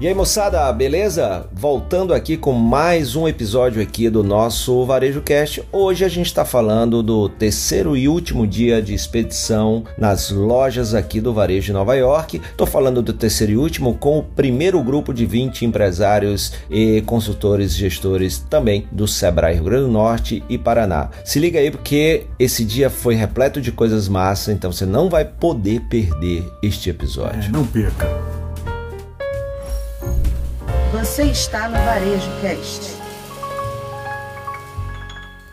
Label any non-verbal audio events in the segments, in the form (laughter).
E aí, moçada, beleza? Voltando aqui com mais um episódio aqui do nosso Varejo Cast. Hoje a gente está falando do terceiro e último dia de expedição nas lojas aqui do Varejo de Nova York. Tô falando do terceiro e último com o primeiro grupo de 20 empresários e consultores gestores também do Sebrae Rio Grande do Norte e Paraná. Se liga aí porque esse dia foi repleto de coisas massas, então você não vai poder perder este episódio. É, não perca. Você está no Varejo Cast.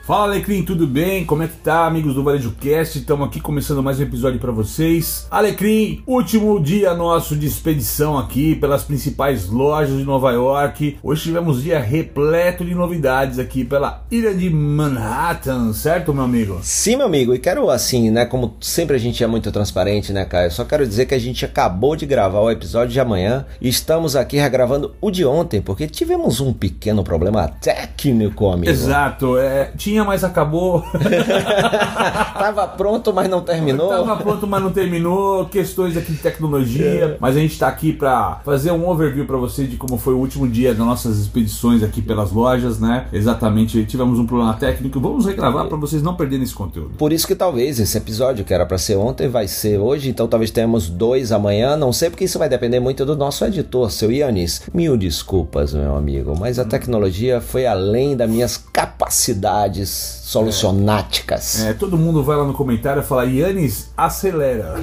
Fala Alecrim, tudo bem? Como é que tá, amigos do Varejo Cast? Estamos aqui começando mais um episódio para vocês. Alecrim, último dia nosso de expedição aqui pelas principais lojas de Nova York. Hoje tivemos um dia repleto de novidades aqui pela ilha de Manhattan, certo, meu amigo? Sim, meu amigo, e quero assim, né, como sempre a gente é muito transparente, né, Caio? Só quero dizer que a gente acabou de gravar o episódio de amanhã e estamos aqui regravando o de ontem, porque tivemos um pequeno problema técnico, amigo. Exato, é, tinha tinha, mas acabou. (laughs) Tava pronto, mas não terminou. Tava pronto, mas não terminou. Questões aqui de tecnologia. É. Mas a gente tá aqui para fazer um overview para você de como foi o último dia das nossas expedições aqui pelas lojas, né? Exatamente. Tivemos um problema técnico. Vamos regravar para vocês não perderem esse conteúdo. Por isso que talvez esse episódio que era para ser ontem vai ser hoje. Então talvez tenhamos dois amanhã. Não sei porque isso vai depender muito do nosso editor, seu Ianis. Mil desculpas, meu amigo. Mas a tecnologia foi além das minhas capacidades solucionáticas. É, todo mundo vai lá no comentário e fala: Yannis, acelera.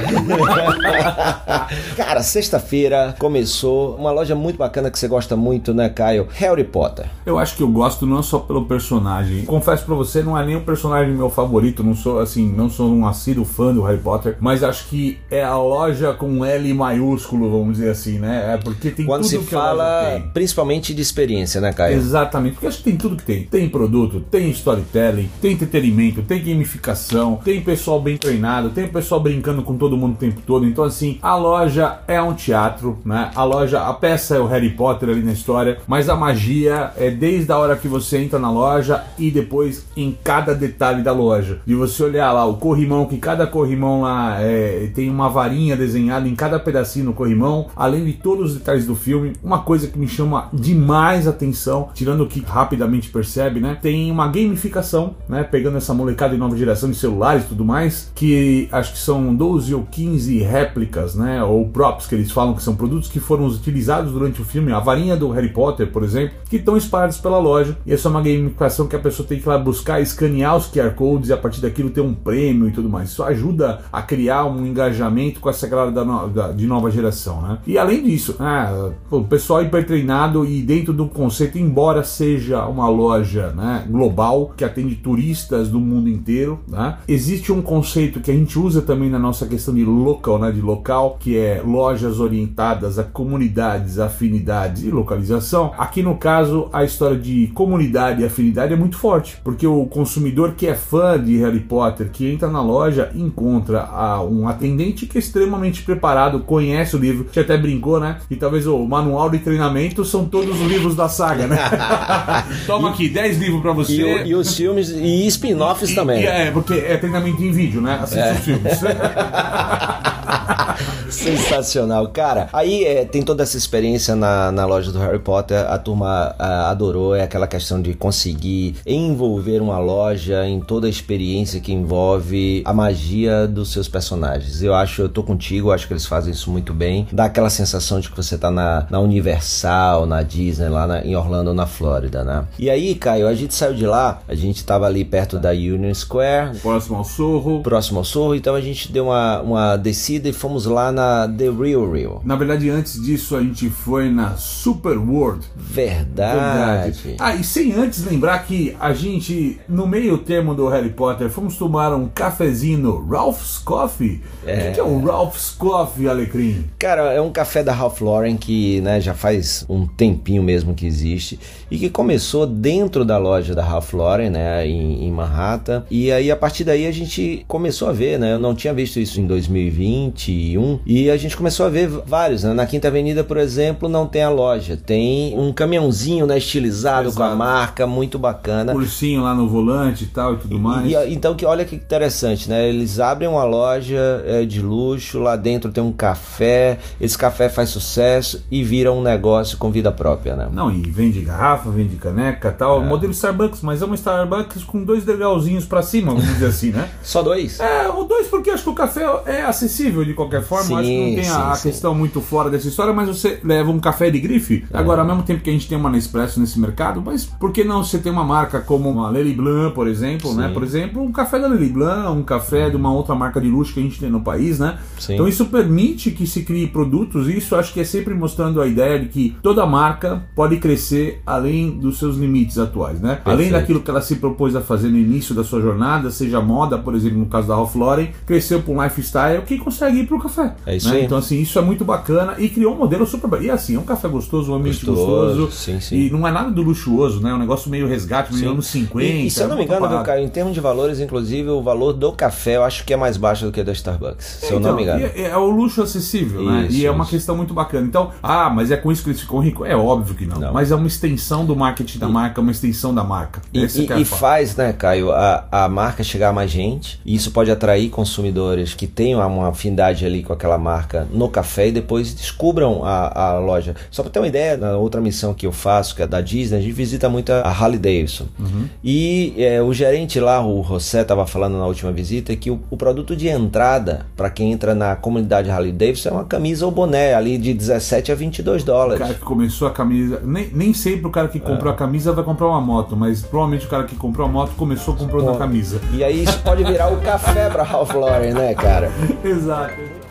(laughs) Cara, sexta-feira começou uma loja muito bacana que você gosta muito, né, Caio? Harry Potter. Eu acho que eu gosto não só pelo personagem. Confesso pra você, não é nem o personagem meu favorito. Não sou assim, não sou um assíduo fã do Harry Potter, mas acho que é a loja com L maiúsculo, vamos dizer assim, né? É porque tem Quando tudo se que fala, principalmente de experiência, né, Caio? Exatamente, porque acho que tem tudo que tem. Tem produto, tem storytelling, tem entretenimento, tem gamificação, tem pessoal bem treinado, tem pessoal brincando com todo mundo o tempo todo. Então, assim, a loja é um teatro, né? A loja, a peça é o Harry Potter ali na história, mas a magia é desde a hora que você entra na loja e depois em cada detalhe da loja. E você olhar lá o corrimão, que cada corrimão lá é, tem uma varinha desenhada em cada pedacinho no corrimão, além de todos os detalhes do filme. Uma coisa que me chama demais atenção, tirando o que rapidamente percebe, né? Tem uma gamificação, né? Pegando essa molecada de nova geração de celulares e tudo mais, que acho que são 12 ou 15 réplicas, né? Ou props que eles falam que são produtos que foram utilizados durante o filme, a varinha do Harry Potter, por exemplo, que estão espalhados pela loja. E essa é uma gamificação que a pessoa tem que ir lá buscar, escanear os QR Codes e a partir daquilo ter um prêmio e tudo mais. Isso ajuda a criar um engajamento com essa galera da, no, da de nova geração, né? E além disso, né, o pessoal hiper treinado e dentro do conceito, embora seja uma loja né, global que atende turistas do mundo inteiro. Né? Existe um conceito que a gente usa também na nossa questão de local, né, de local, que é lojas orientadas a comunidades, afinidades e localização. Aqui no caso, a história de comunidade e afinidade é muito forte, porque o consumidor que é fã de Harry Potter, que entra na loja, encontra um atendente que é extremamente preparado, conhece o livro, que até brincou, né? E talvez o manual de treinamento são todos os livros da saga, né? (laughs) Toma aqui, 10 livros para você. E, e, os filmes e spin-offs também. E, é, porque é treinamento em vídeo, né? Assiste é. os filmes. (laughs) Sensacional, cara. Aí é, tem toda essa experiência na, na loja do Harry Potter, a turma a, adorou, é aquela questão de conseguir envolver uma loja em toda a experiência que envolve a magia dos seus personagens. Eu acho, eu tô contigo, acho que eles fazem isso muito bem. Dá aquela sensação de que você tá na, na Universal, na Disney, lá na, em Orlando, na Flórida, né? E aí, Caio, a gente saiu de lá, a gente tava ali perto da Union Square. Próximo ao Sorro. Próximo ao Sorro, então a gente deu uma, uma descida e fomos lá na na The Real Real. Na verdade, antes disso, a gente foi na Super World. Verdade. Verdade. Ah, e sem antes lembrar que a gente, no meio termo do Harry Potter, fomos tomar um cafezinho no Ralph's Coffee. É. O que é o Ralph's Coffee, Alecrim? Cara, é um café da Ralph Lauren que né, já faz um tempinho mesmo que existe e que começou dentro da loja da Ralph Lauren, né, em, em Manhattan. E aí, a partir daí, a gente começou a ver, né? Eu não tinha visto isso em 2021 E a gente começou a ver vários, né? Na Quinta Avenida, por exemplo, não tem a loja, tem um caminhãozinho, né, estilizado Exato. com a marca, muito bacana. Ursinho lá no volante e tal e tudo mais. E, e- então que olha que interessante, né? Eles abrem uma loja é, de luxo, lá dentro tem um café, esse café faz sucesso e vira um negócio com vida própria, né? Não, e vende garrafa, vende caneca e tal. Modelo Starbucks, mas é uma Starbucks com dois degrauzinhos pra cima, vamos dizer assim, né? (laughs) Só dois? É, o dois porque acho que o café é acessível de qualquer forma. Sim, acho que não tem a, sim, a sim. questão muito fora dessa história, mas você leva um café de grife. Agora, ao mesmo tempo que a gente tem uma Nespresso nesse mercado, mas por que não você ter uma marca como uma Lely Blanc, por exemplo, né? Por exemplo, um café da Lely Blanc, um café de uma outra marca de luxo que a gente tem no país, né? Sim. Então isso permite que se crie produtos, e isso acho que é sempre mostrando a ideia de que toda marca pode crescer além dos seus limites atuais, né? Além Perfeito. daquilo que ela se propôs a fazer no início da sua jornada, seja moda, por exemplo, no caso da Ralph Lauren, cresceu para um lifestyle que consegue ir para o café. É isso né? aí. Então, assim, isso é muito bacana e criou um modelo super bacana. E assim, é um café gostoso, um ambiente Gostoso, gostoso. sim, sim. E não é nada do luxuoso, né? É um negócio meio resgate, meio Sim. anos 50. E, e se eu não me é engano, viu. Caio, em termos de valores, inclusive, o valor do café eu acho que é mais baixo do que da Starbucks. Se eu não Então, me engano. e É, é o luxo acessível, né? Isso, E é uma questão muito bacana. Então, ah, mas é com isso que eles ficam ricos? É óbvio que não. Não. Mas é uma extensão do marketing da marca, uma extensão da marca. E, e- é e faz, né, Caio, a, a marca chegar a mais gente. E isso pode atrair consumidores que tenham uma afinidade ali com aquela marca no café e depois descubram a, a loja. Só para ter uma ideia, na outra missão que eu faço, que é da Disney, a gente visita muito a Harley Davidson. Uhum. E é, o gerente lá, o José, estava falando na última visita que o, o produto de entrada para quem entra na comunidade Harley Davidson é uma camisa ou boné ali de 17 a 22 O dólares. cara que começou a camisa. Nem, nem sempre o cara que comprou a camisa vai comprar uma moto, mas provavelmente o cara que comprou a moto começou comprando a camisa. E aí isso pode virar o café para Ralph Lauren, né, cara? (laughs) Exato.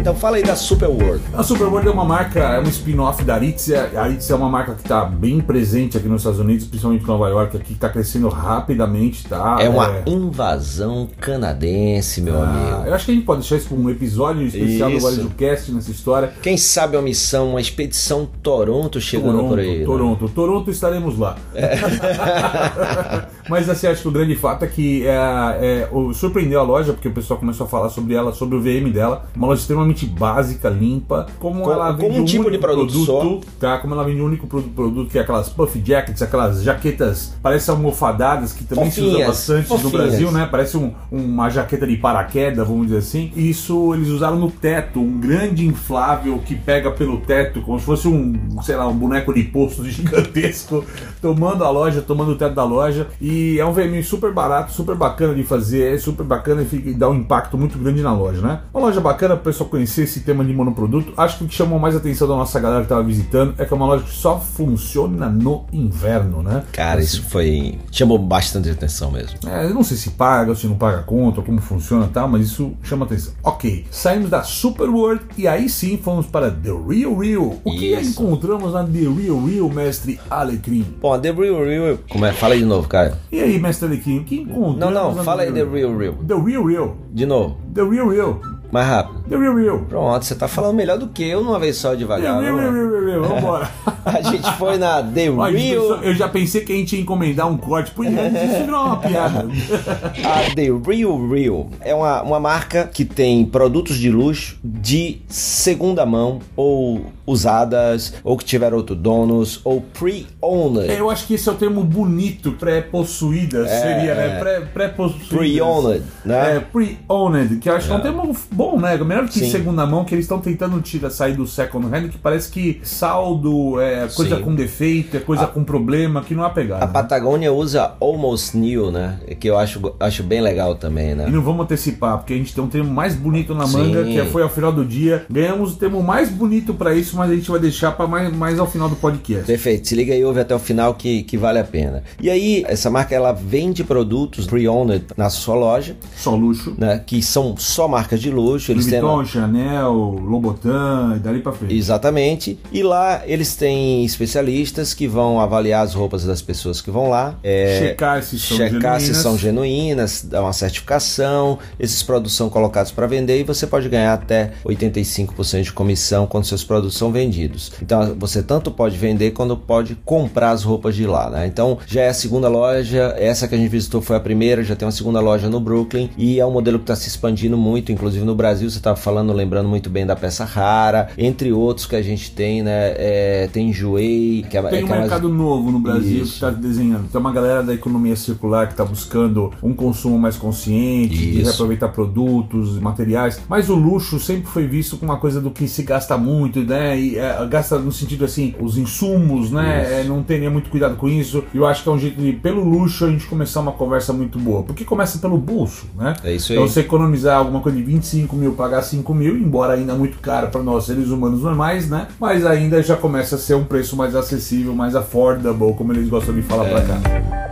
Então fala aí da Super World. A Superworld é uma marca, é um spin-off da Aritzia. A Aritzia é uma marca que está bem presente aqui nos Estados Unidos, principalmente em Nova York, aqui está crescendo rapidamente, tá? É uma invasão canadense, meu Ah, amigo. eu acho que a gente pode deixar isso para um episódio especial Isso. do Varejo Cast nessa história. Quem sabe uma missão, uma expedição Toronto chegando Toronto, por aí. né? Toronto, Toronto estaremos lá. (laughs) Mas assim, acho que o grande fato é que é, é, o- surpreendeu a loja, porque o pessoal começou a falar sobre ela, sobre o VM dela. Uma loja extremamente básica, limpa. Como Com- ela vende um tipo único de produto tá? Como ela vende um único produ- produto, que é aquelas puff jackets, aquelas jaquetas, parecem almofadadas, que também se usa Fofinhas, bastante no fofinhas. Brasil, né? Parece um- uma jaqueta de paraquedas, vamos dizer assim. Isso eles usaram no teto, um grande inflável que pega pelo teto, como se fosse um, sei lá, um boneco de posto (laughs) gigantesco, tomando a loja, tomando o teto da loja. E é um VM super barato, super bacana de fazer, é super bacana e, fica, e dá um impacto muito grande na loja, né? Uma loja bacana para o pessoal conhecer esse tema de monoproduto. Acho que o que chamou mais atenção da nossa galera que estava visitando é que é uma loja que só funciona no inverno, né? Cara, isso foi. chamou bastante atenção mesmo. É, eu não sei se paga se não paga conta, como funciona e tal, mas isso chama atenção. Ok, saímos da Super World e aí sim fomos para The Real Real. O que Isso. encontramos na The Real Real, mestre Alecrim? Bom, The Real Real. Como é? Fala aí de novo, cara. E aí, mestre Alecrim, o que encontramos Não, não, fala aí The Real Real. The Real Real. De novo. The Real Real. Mais rápido. The Real Real. Pronto, você tá falando melhor do que eu numa vez só devagar. Real lá. Real Real. Vambora. (laughs) A gente foi na The Real. Eu já pensei que a gente ia encomendar um corte. Pô, isso virou uma piada. (laughs) A The Real Real é uma, uma marca que tem produtos de luxo de segunda mão ou usadas, ou que tiveram outros donos, ou pre-owned. É, Eu acho que esse é o termo bonito, pré-possuída, seria, né? Pré- Pré-possuída. Pre-owned, né? É, pre-owned, que eu acho que é um termo bom, né? Melhor que Sim. segunda mão, que eles estão tentando tirar, sair do second hand, que parece que saldo é coisa Sim. com defeito, é coisa com problema, que não há pegada. A né? Patagônia usa Almost New, né? Que eu acho, acho bem legal também, E né? não vamos antecipar, porque a gente tem um termo mais bonito na Sim. manga, que foi ao final do dia. Ganhamos o termo mais bonito pra isso, mas a gente vai deixar para mais, mais ao final do podcast. Perfeito, se liga aí, ouve até o final que, que vale a pena. E aí, essa marca ela vende produtos pre-owned na sua loja, Só luxo. né? Que são só marcas de luxo. Luxo. Eles Louis têm Vuitton, Chanel, Lobotan e dali pra frente. Exatamente. E lá eles têm especialistas que vão avaliar as roupas das pessoas que vão lá. é, Checar se são checar se genuínas. são genuínas, dar uma certificação. Esses produtos são colocados para vender e você pode ganhar até 85% de comissão quando seus produtos são vendidos. Então você tanto pode vender quanto pode comprar as roupas de lá, né? Então já é a segunda loja, essa que a gente visitou foi a primeira, já tem uma segunda loja no Brooklyn e é um modelo que está se expandindo muito, inclusive no Brasil, você estava falando, lembrando muito bem da peça rara, entre outros que a gente tem, né? É, tem Juei, que é, Tem é um que mais- mercado novo no Brasil que Isso. está desenhando. Tem uma galera da economia circular que está buscando um consumo mais consciente, de Isso. reaproveitar produtos, materiais. Mas o luxo sempre foi visto como uma coisa do que se gasta muito, né? E é, gasta no sentido assim, os insumos, né? É, não teria muito cuidado com isso. E eu acho que é um jeito de, pelo luxo, a gente começar uma conversa muito boa. Porque começa pelo bolso, né? É isso aí. Então você economizar alguma coisa de 25 mil, pagar 5 mil, embora ainda muito caro para nós seres humanos normais, né? Mas ainda já começa a ser um preço mais acessível, mais affordable, como eles gostam de falar pra cá.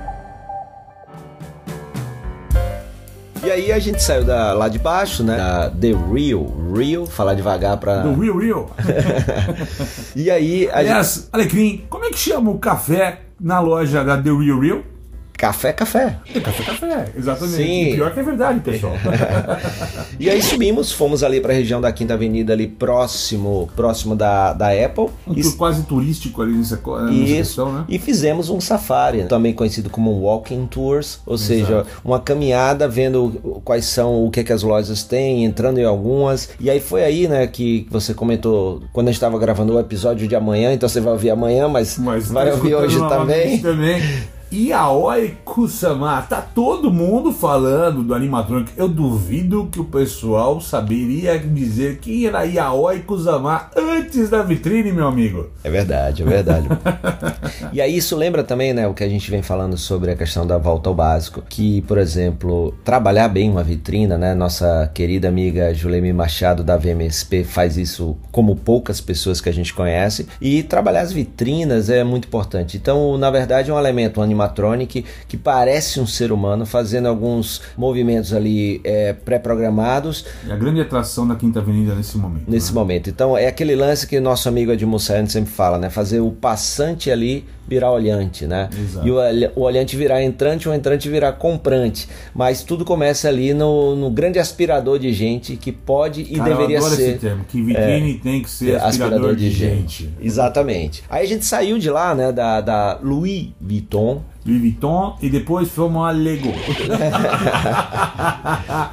E aí a gente saiu da, lá de baixo, né? Da The Real. Real, falar devagar pra. Do Real Real. (laughs) E aí a gente. Aliás, Alecrim, como é que chama o café na loja da The Real Real? Café, café. É café, café, exatamente. Sim. E pior que é verdade, pessoal. (laughs) E aí subimos, fomos ali pra região da Quinta Avenida, ali próximo, próximo da, da Apple. Um E- tour quase turístico ali nessa, nessa Isso, questão, né? e fizemos um safari, também conhecido como walking tours, ou seja, uma caminhada vendo quais são, o que, que as lojas têm, entrando em algumas. E aí foi aí, né, que você comentou quando a gente estava gravando o episódio de amanhã, então você vai ouvir amanhã, mas, Mas vai tá ouvir hoje também. também. (laughs) Yaoi Kusama, tá todo mundo falando do animatronic. Eu duvido que o pessoal saberia dizer quem era Yaoi Kusama antes da vitrine, meu amigo. É verdade, é verdade. (laughs) e aí isso lembra também, né, o que a gente vem falando sobre a questão da volta ao básico, que, por exemplo, trabalhar bem uma vitrina, né, nossa querida amiga Julemi Machado da VMSP faz isso como poucas pessoas que a gente conhece, e trabalhar as vitrinas é muito importante. Então, na verdade, é um elemento, um animatronic que parece um ser humano fazendo alguns movimentos ali é, pré-programados É a grande atração da Quinta Avenida nesse momento. nesse né? momento. Então é aquele lance que nosso amigo Edmund Sayane sempre fala, né? Fazer o passante ali virar olhante, né? Exato. E o, olha- o olhante virar entrante, o entrante virar comprante. Mas tudo começa ali no, no grande aspirador de gente que pode e Cara, deveria eu adoro ser. esse termo, que vitrine tem que ser aspirador, de, gente. Exatamente. Aí a gente saiu de lá, né? Da, da Louis Vuitton. Louis Vuitton e depois fomos a Lego. (laughs)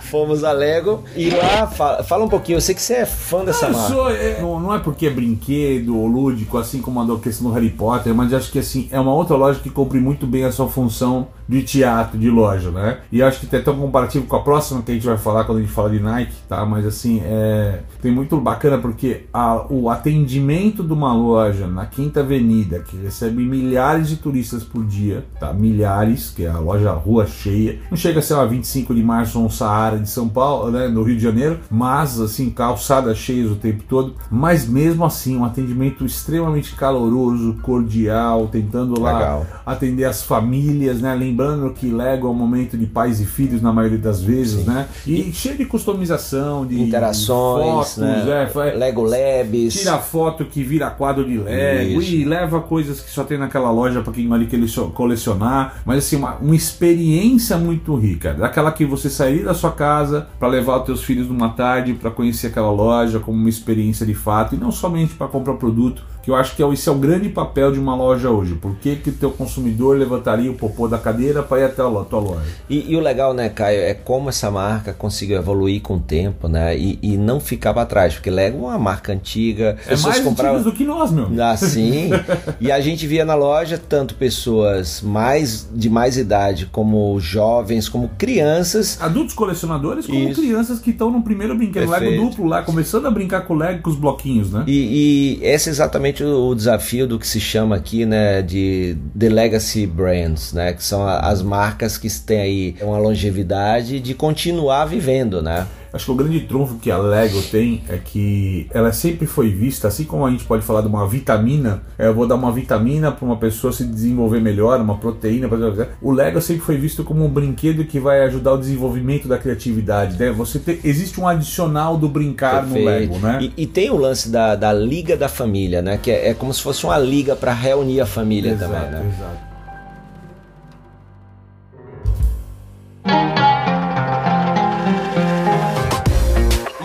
Fomos a Lego e lá fala, fala um pouquinho. Eu sei que você é fã dessa Eu marca. sou, é, não, não é porque é brinquedo ou lúdico, assim como a questão do Harry Potter, mas acho que assim, é uma outra loja que cumpre muito bem a sua função de teatro, de loja, né? E acho que tem até um comparativo com a próxima que a gente vai falar quando a gente fala de Nike, tá? Mas assim, é, tem muito bacana porque a- o atendimento de uma loja na Quinta Avenida, que recebe milhares de turistas por dia, tá? Milhares, que é a loja Rua Cheia. Não chega a ser uma 25 de março ou um Saara de São Paulo, né? No Rio de Janeiro, mas assim, calçadas cheias o tempo todo. Mas mesmo assim, um atendimento extremamente caloroso, cordial, tentando lá Legal. atender as famílias, né? Lembrando que Lego é um momento de pais e filhos na maioria das vezes, né? E, cheio de customização, de Interações, fotos, né? é, Lego Labs. Tira foto que vira quadro de Lego Isso. e leva coisas que só tem naquela loja para quem vai querer so- colecionar. Mas assim, uma, uma experiência muito rica. Daquela que você sair da sua casa para levar os teus filhos numa tarde para conhecer aquela loja como uma experiência de fato e não somente para comprar produto. Que eu acho que é, o- esse é o grande papel de uma loja hoje. Por que, que o teu consumidor levantaria o popô da cadeira para ir até a tua loja? E, e o legal, né, Caio, é como essa marca conseguiu evoluir com o tempo, né? E, e não ficar para trás, porque Lego é uma marca antiga. É mais compravam do que nós, meu. amigo. assim. (laughs) e a gente via na loja tanto pessoas mais de mais idade, como jovens, como crianças. Adultos colecionadores como Isso. crianças que estão no primeiro brinquedo Lego Perfeito. duplo lá, começando a brincar com o Lego com os bloquinhos, né? E, e esse é exatamente o, o desafio do que se chama aqui, né, de The Legacy Brands, né, que são a- as marcas que têm aí uma longevidade de continuar vivendo, né? Acho que o grande trunfo que a Lego tem é que ela sempre foi vista, assim como a gente pode falar de uma vitamina, é, eu vou dar uma vitamina para uma pessoa se desenvolver melhor, uma proteína, o Lego sempre foi visto como um brinquedo que vai ajudar o desenvolvimento da criatividade, né? Você ter, existe um adicional do brincar Perfeito. no Lego, né? E, e, tem o lance da, da liga da família, né? Que é, é como se fosse uma liga para reunir a família exato, também, né? Exato.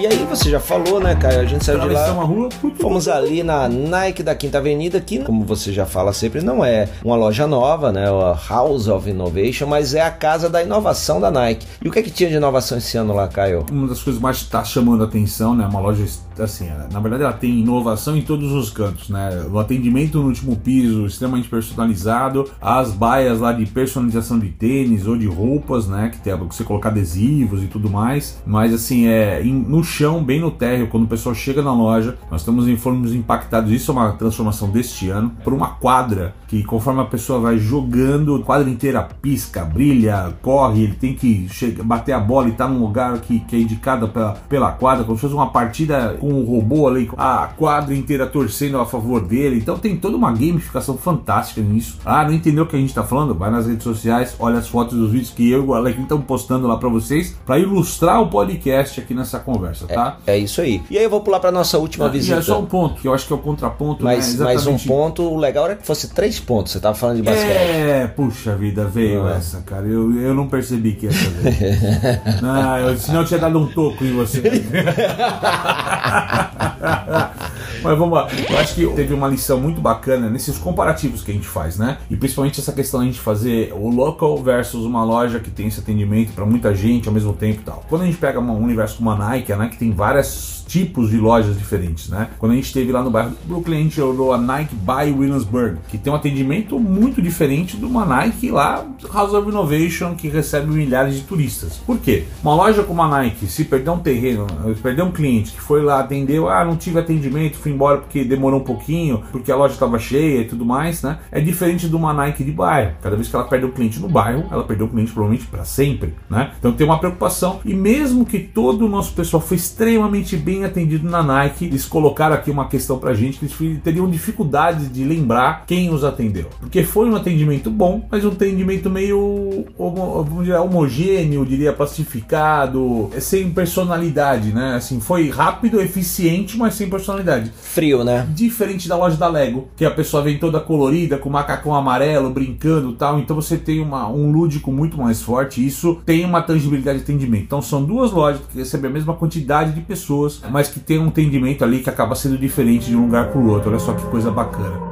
E aí você já falou, né, Caio? A gente saiu de lá. Rua, fomos ali na Nike da Quinta Avenida, que, como você já fala sempre, não é uma loja nova, né? O House of Innovation, mas é a casa da inovação da Nike. E o que é que tinha de inovação esse ano lá, Caio? Uma das coisas mais está chamando a atenção, né? Uma loja assim, na verdade ela tem inovação em todos os cantos, né? O atendimento no último piso extremamente personalizado, as baias lá de personalização de tênis ou de roupas, né? Que tem você colocar adesivos e tudo mais. Mas assim, é no chão, bem no térreo, quando o pessoal chega na loja, nós estamos fomos impactados, isso é uma transformação deste ano, por uma quadra que conforme a pessoa vai jogando, a quadra inteira pisca, brilha, corre, ele tem que chegar, bater a bola e tá num lugar que, que é indicado pela, pela quadra, como se fosse uma partida com um robô ali, a quadra inteira torcendo a favor dele. Então tem toda uma gamificação fantástica nisso. Ah, não entendeu o que a gente tá falando? Vai nas redes sociais, olha as fotos dos vídeos que eu e o Alex estão postando lá para vocês, para ilustrar o podcast aqui nessa conversa tá? É, é isso aí. E aí eu vou pular para nossa última ah, visita. E é só um ponto, que eu acho que é o contraponto. Mas, né? mais um ponto, o legal era que fosse três pontos. Você tava falando de basquete. É, puxa vida, veio ah. essa, cara. Eu, eu não percebi que ia fazer. não, (laughs) eu, senão eu tinha dado um toco em você. (laughs) Mas vamos lá. Eu acho que teve uma lição muito bacana nesses comparativos que a gente faz, né? E principalmente essa questão de a gente fazer o local versus uma loja que tem esse atendimento para muita gente ao mesmo tempo e tal. Quando a gente pega um universo como a Nike, a Nike tem várias tipos de lojas diferentes, né? Quando a gente esteve lá no bairro do Brooklyn, a gente olhou a Nike by Williamsburg, que tem um atendimento muito diferente de uma Nike lá, House of Innovation, que recebe milhares de turistas. Por quê? Uma loja como a Nike, se perder um terreno, se perder um cliente que foi lá, atendeu, ah, não tive atendimento, fui embora porque demorou um pouquinho, porque a loja estava cheia e tudo mais, né? É diferente de uma Nike de bairro. Cada vez que ela perde um cliente no bairro, ela perdeu o cliente provavelmente para sempre, né? Então tem uma preocupação. E mesmo que todo o nosso pessoal foi extremamente bem atendido na Nike, eles colocaram aqui uma questão pra gente que eles teriam dificuldade de lembrar quem os atendeu. Porque foi um atendimento bom, mas um atendimento meio vamos dizer, homogêneo, diria pacificado, sem personalidade, né? Assim, foi rápido, eficiente, mas sem personalidade. Frio, né? Diferente da loja da Lego, que a pessoa vem toda colorida, com macacão amarelo, brincando tal. Então você tem uma, um lúdico muito mais forte. Isso tem uma tangibilidade de atendimento. Então são duas lojas que recebem a mesma quantidade de pessoas, mas que tem um entendimento ali que acaba sendo diferente de um lugar para o outro. Olha só que coisa bacana.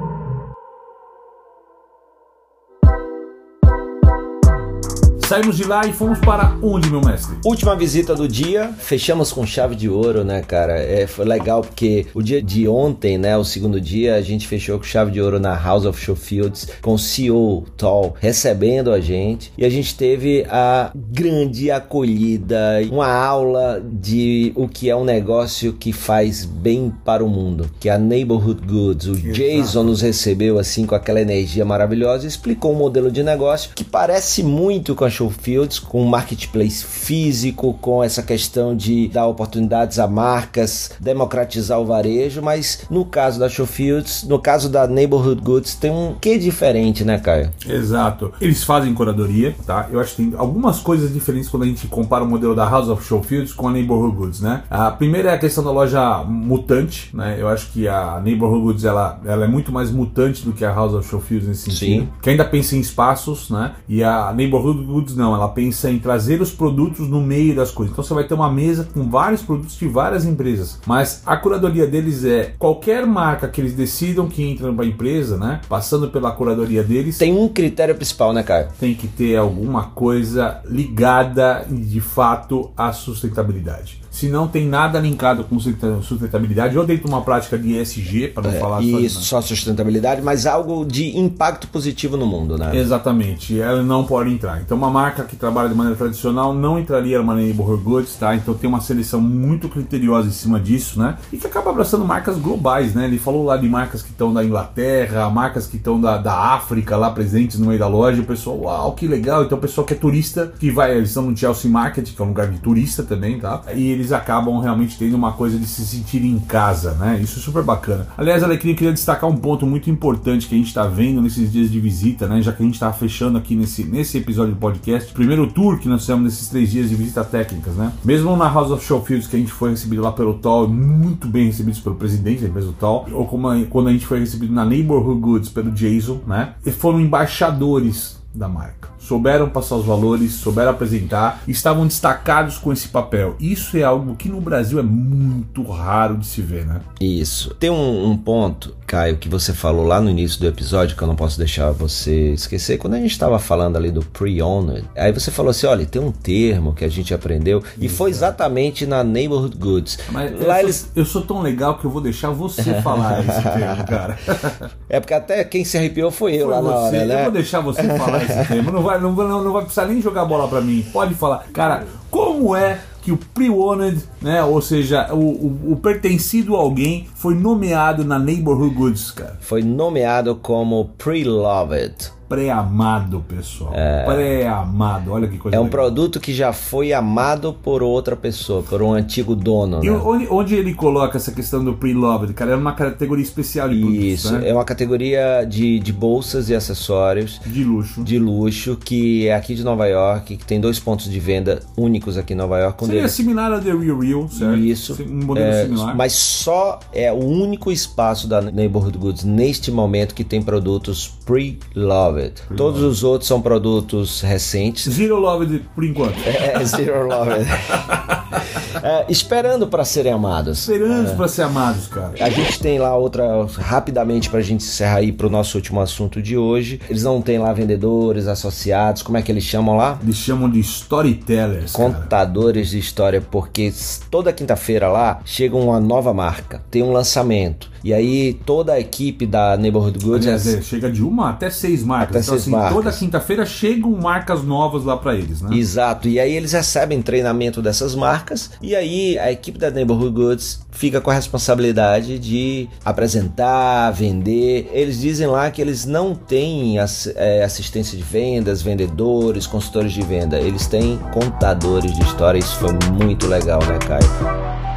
Saímos de lá e fomos para onde, meu mestre? Última visita do dia, fechamos com chave de ouro, né, cara? É, foi legal porque o dia de ontem, né, o segundo dia, a gente fechou com chave de ouro na House of Showfields com o CEO Tall recebendo a gente e a gente teve a grande acolhida, uma aula de o que é um negócio que faz bem para o mundo, que é a Neighborhood Goods. O Exato. Jason nos recebeu assim com aquela energia maravilhosa e explicou um modelo de negócio que parece muito com a Showfields, com um marketplace físico, com essa questão de dar oportunidades a marcas, democratizar o varejo, mas no caso da Showfields, no caso da Neighborhood Goods, tem um que diferente, né, Caio? Exato. Eles fazem curadoria, tá? Eu acho que tem algumas coisas diferentes quando a gente compara o modelo da House of Showfields com a Neighborhood Goods, né? A primeira é a questão da loja mutante, né? Eu acho que a Neighborhood Goods ela, ela é muito mais mutante do que a House of Showfields nesse sentido. Sim. Que ainda pensa em espaços, né? E a Neighborhood Goods produtos não, ela pensa em trazer os produtos no meio das coisas. Então você vai ter uma mesa com vários produtos de várias empresas, mas a curadoria deles é qualquer marca que eles decidam que entra para a empresa, né? Passando pela curadoria deles. Tem um critério principal, né, Caio? Tem que ter alguma coisa ligada de fato à sustentabilidade se não tem nada linkado com sustentabilidade, ou dentro de uma prática de ESG, para não é, falar só, isso, só sustentabilidade, mas algo de impacto positivo no mundo, né? Exatamente, ela não pode entrar. Então, uma marca que trabalha de maneira tradicional não entraria numa neighborhood goods, tá? Então, tem uma seleção muito criteriosa em cima disso, né? E que acaba abraçando marcas globais, né? Ele falou lá de marcas que estão da Inglaterra, marcas que estão da, da África lá presentes no meio da loja. E o pessoal, uau, que legal. Então, o pessoal que é turista, que vai, eles estão no Chelsea Market, que é um lugar de turista também, tá? E eles eles acabam realmente tendo uma coisa de se sentir em casa, né? Isso é super bacana. Aliás, Alecrim, eu queria destacar um ponto muito importante que a gente está vendo nesses dias de visita, né? Já que a gente está fechando aqui nesse, nesse episódio do podcast, primeiro tour que nós fizemos nesses três dias de visita técnicas, né? Mesmo na House of Showfields, que a gente foi recebido lá pelo Toll, muito bem recebidos pelo presidente da empresa do Toll, ou como a, quando a gente foi recebido na Neighborhood Goods pelo Jason, né? E foram embaixadores da marca souberam passar os valores, souberam apresentar, estavam destacados com esse papel. Isso é algo que no Brasil é muito raro de se ver, né? Isso. Tem um, um ponto, Caio, que você falou lá no início do episódio que eu não posso deixar você esquecer. Quando a gente estava falando ali do pre-owned, aí você falou assim: olha, tem um termo que a gente aprendeu e foi exatamente na Neighborhood Goods. Mas lá eu, eles... sou, eu sou tão legal que eu vou deixar você falar esse termo, cara. (laughs) É porque até quem se arrepiou foi eu foi lá você. na hora, né? Eu vou deixar você falar esse termo. Não vai não, não, não vai precisar nem jogar bola para mim. Pode falar. Cara, como é que o pre-owned, né, ou seja, o, o, o, pertencido a alguém, foi nomeado na Neighborhood Goods, cara? Foi nomeado como pre-loved pré-amado, pessoal. É... Pré-amado, olha que coisa É um legal. produto que já foi amado por outra pessoa, por um antigo dono. E né? onde, onde, ele coloca essa questão do pre-loved? Cara, é uma categoria especial de produtos, Isso, né? é uma categoria de, de bolsas e acessórios. De luxo. De luxo, que é aqui de Nova York, que tem dois pontos de venda únicos aqui em Nova York. Seria deles... similar a The Real Real, certo? Isso. Um modelo é, similar. Mas só é o único espaço da Neighborhood Goods neste momento que tem produtos pre-loved. Pre Todos os os outros são produtos recentes. Zero Love por enquanto. É, Zero Love. (laughs) é, esperando para serem amados. Esperando é. para ser amados, cara. A gente tem lá outra, rapidamente para a gente encerrar aí para o nosso último assunto de hoje. Eles não têm lá vendedores, associados, como é que eles chamam lá? Eles chamam de storytellers. Contadores cara. de história, porque toda quinta-feira lá chega uma nova marca, tem um lançamento. E aí toda a equipe da Neighborhood Goods. Aliás, é, chega de uma até seis marcas. Então, assim, marcas. toda quinta-feira chegam marcas novas lá para eles, né? Exato. E aí eles recebem treinamento dessas marcas. E aí a equipe da Neighborhood Goods fica com a responsabilidade de apresentar, vender. Eles dizem lá que eles não têm é, assistência de vendas, vendedores, consultores de venda. Eles têm contadores de história. Isso foi muito legal, né, Caio?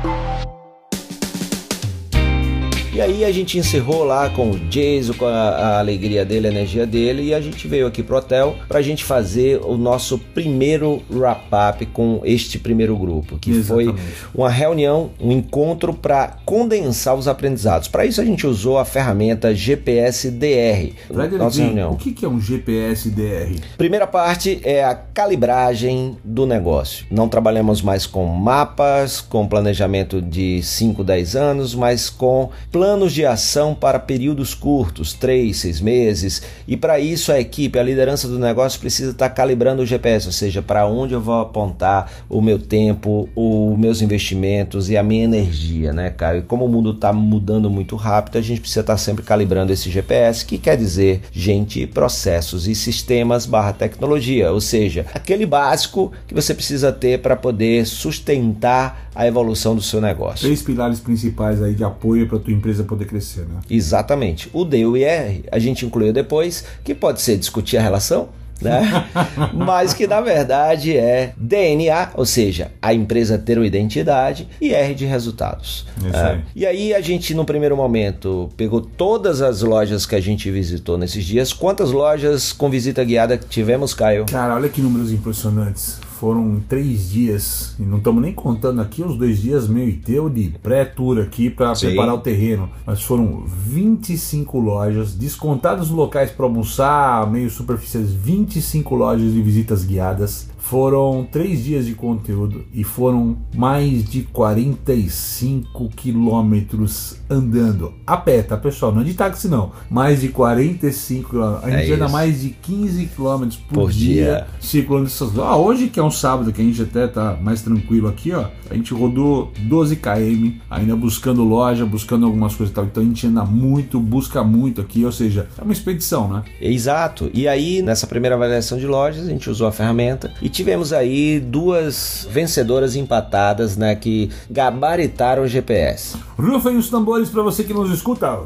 E aí a gente encerrou lá com o Jason, com a, a alegria dele, a energia dele, e a gente veio aqui pro hotel para a gente fazer o nosso primeiro wrap-up com este primeiro grupo, que Exatamente. foi uma reunião, um encontro para condensar os aprendizados. Para isso a gente usou a ferramenta GPS DR. Nossa reunião. O que é um GPS DR? Primeira parte é a calibragem do negócio. Não trabalhamos mais com mapas, com planejamento de 5, 10 anos, mas com planos de ação para períodos curtos, 3, 6 meses, e para isso a equipe, a liderança do negócio precisa estar calibrando o GPS, ou seja, para onde eu vou apontar o meu tempo, os meus investimentos e a minha energia, né, cara? E como o mundo está mudando muito rápido, a gente precisa estar sempre calibrando esse GPS, que quer dizer gente, processos e sistemas barra tecnologia, ou seja, aquele básico que você precisa ter para poder sustentar a evolução do seu negócio. Três pilares principais aí de apoio para tua empresa poder crescer, né? Exatamente. O D e o IR a gente incluiu depois, que pode ser discutir a relação, né? (laughs) Mas que na verdade é DNA, ou seja, a empresa ter uma identidade e R de resultados. É. aí. E aí a gente no primeiro momento pegou todas as lojas que a gente visitou nesses dias. Quantas lojas com visita guiada tivemos, Caio? Cara, olha que números impressionantes foram três dias, e não estamos nem contando aqui os dois dias meio e teu de pré-tour aqui para preparar o terreno, mas foram 25 lojas, descontados locais para almoçar, meio superfícies, 25 lojas de visitas guiadas. Foram três dias de conteúdo e foram mais de 45 quilômetros andando a pé, tá pessoal? Não é de táxi não, mais de 45 quilômetros. A gente é anda mais de 15 quilômetros por, por, dia, dia. circulando essas. Ah, hoje que é um sábado que a gente até tá mais tranquilo aqui, ó. A gente rodou 12 km, ainda buscando loja, buscando algumas coisas e tal. Então a gente anda muito, busca muito aqui, ou seja, é uma expedição, né? Exato. E aí, nessa primeira avaliação de lojas, a gente usou a ferramenta e tivemos aí duas vencedoras empatadas, né, que gabaritaram o GPS. Rufem os tambores para você que nos escuta.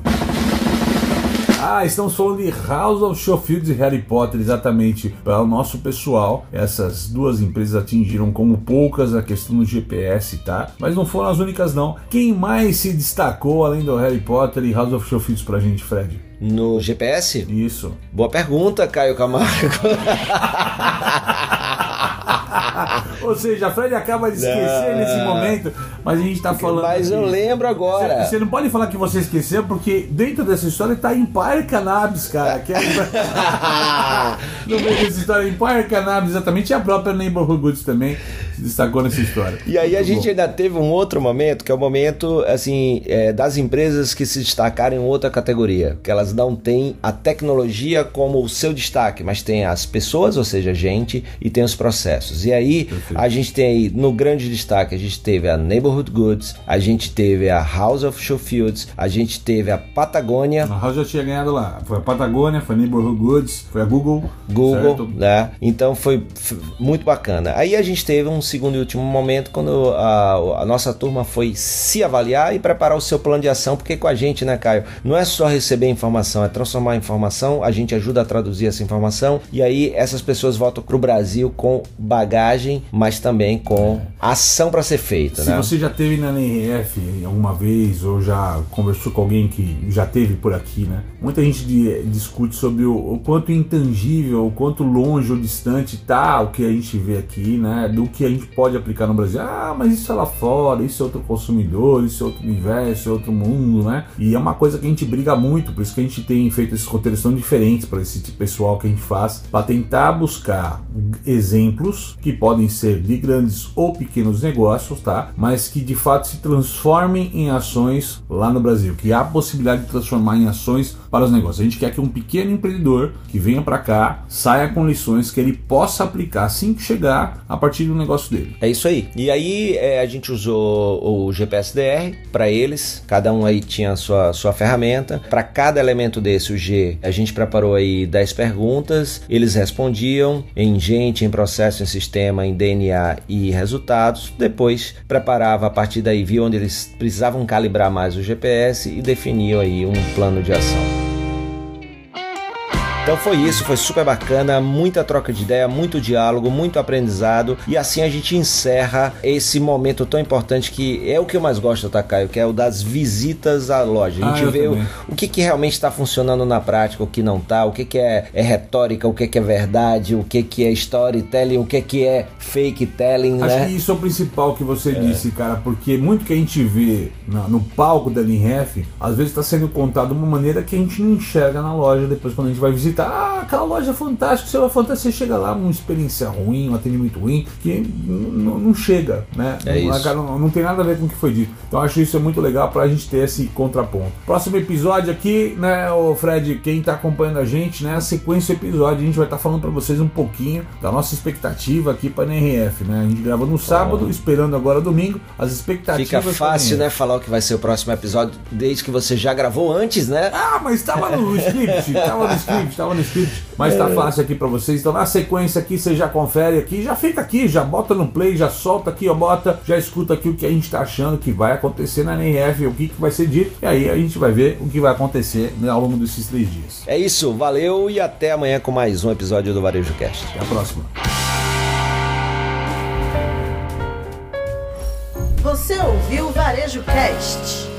Ah, estamos falando de House of Showfields e Harry Potter, exatamente. Para o nosso pessoal, essas duas empresas atingiram como poucas a questão do GPS, tá? Mas não foram as únicas, não. Quem mais se destacou além do Harry Potter e House of Showfields pra gente, Fred? No GPS? Isso. Boa pergunta, Caio Camargo. (laughs) ha (laughs) Ou seja, a Fred acaba de esquecer Não. nesse momento, mas a gente tá falando. Mas eu lembro agora. Você, você não pode falar que você esqueceu, porque dentro dessa história tá Empire Cannabis, cara. Que é... (laughs) no meio dessa história, Empire Cannabis, exatamente, e a própria Neighborhood Goods também se destacou nessa história. E aí a Muito gente bom. ainda teve um outro momento, que é o momento assim é, das empresas que se destacaram em outra categoria, que elas não têm a tecnologia como o seu destaque, mas tem as pessoas, ou seja, a gente, e tem os processos. E aí Perfeito. a gente tem aí no grande destaque a gente teve a Neighborhood Goods, a gente teve a House of Showfields, a gente teve a Patagônia. A House já tinha ganhado lá. Foi a Patagônia, foi a Neighborhood Goods, foi a Google. Google, certo? né? Então foi f- muito bacana. Aí a gente teve um segundo e último momento quando a, a nossa turma foi se avaliar e preparar o seu plano de ação, porque com a gente, né, Caio? Não é só receber informação, é transformar a informação, a gente ajuda a traduzir essa informação e aí essas pessoas voltam pro Brasil com bagagem, mas também com ação para ser feita, Se né? você já teve na NRF alguma vez ou já conversou com alguém que já teve por aqui, né? Muita gente di- discute sobre o, o quanto intangível, o quanto longe ou distante tá o que a gente vê aqui, né? Do que a gente pode aplicar no Brasil. Ah, mas isso é lá fora, isso é outro consumidor, isso é outro universo, é outro mundo, né? E é uma coisa que a gente briga muito, por isso que a gente tem feito esses roteiros tão diferentes para esse tipo pessoal que a gente faz, para tentar buscar exemplos que podem ser de grandes ou pequenos negócios, tá? Mas que de fato se transformem em ações lá no Brasil, que há possibilidade de transformar em ações para os negócios. A gente quer que um pequeno empreendedor que venha para cá saia com lições que ele possa aplicar assim que chegar a partir do negócio dele. É isso aí. E aí é, a gente usou o GPSDR para eles, cada um aí tinha a sua, sua ferramenta. Para cada elemento desse, o G, a gente preparou aí 10 perguntas, eles respondiam em gente, em processo, em sistema, em DNA e resultados. Depois preparava a partir daí, viu onde eles precisavam calibrar mais o GPS e definiam aí um plano de ação. Então foi isso, foi super bacana, muita troca de ideia, muito diálogo, muito aprendizado e assim a gente encerra esse momento tão importante que é o que eu mais gosto, Caio? Que é o das visitas à loja. A Ah, gente eu vê o, o que, que realmente está funcionando na prática, o que não tá, o que, que é, é retórica, o que, que é verdade, o que, que é storytelling, o que, que é fake telling, Acho né? que isso é o principal que você disse, cara, porque muito que a gente vê na- no palco da NRF, às vezes está sendo contado de uma maneira que a gente não enxerga na loja depois quando a gente vai visitar. Ah, aquela loja fantástica, você vai fantástico, você chega lá, uma experiência ruim, um atendimento ruim, que não chega, né? É não, isso. não, não tem nada a ver com o que foi dito. Então acho isso é muito legal pra gente ter esse contraponto. Próximo episódio aqui, né, o Fred, quem tá acompanhando a gente, né, a sequência do episódio, a gente vai estar falando pra vocês um pouquinho da nossa expectativa aqui pra NRF, né? A gente grava no sábado, esperando agora domingo, as expectativas. Fica fácil, né, falar o que vai ser o próximo episódio, desde que você já gravou antes, né? Ah, mas tava no script, tava no script, tava no script. Mas tá fácil aqui pra vocês. Então na sequência aqui, você já confere aqui, já fica aqui, já bota no play, já solta aqui, ó, bota, já escuta aqui o que a gente tá achando que vai acontecer na NRF, o que, que vai ser dito. E aí a gente vai ver o que vai acontecer né, ao longo desses três dias. É isso, valeu e até amanhã com mais um episódio do Varejo Cast. Até a próxima. Você ouviu o Varejo Cast?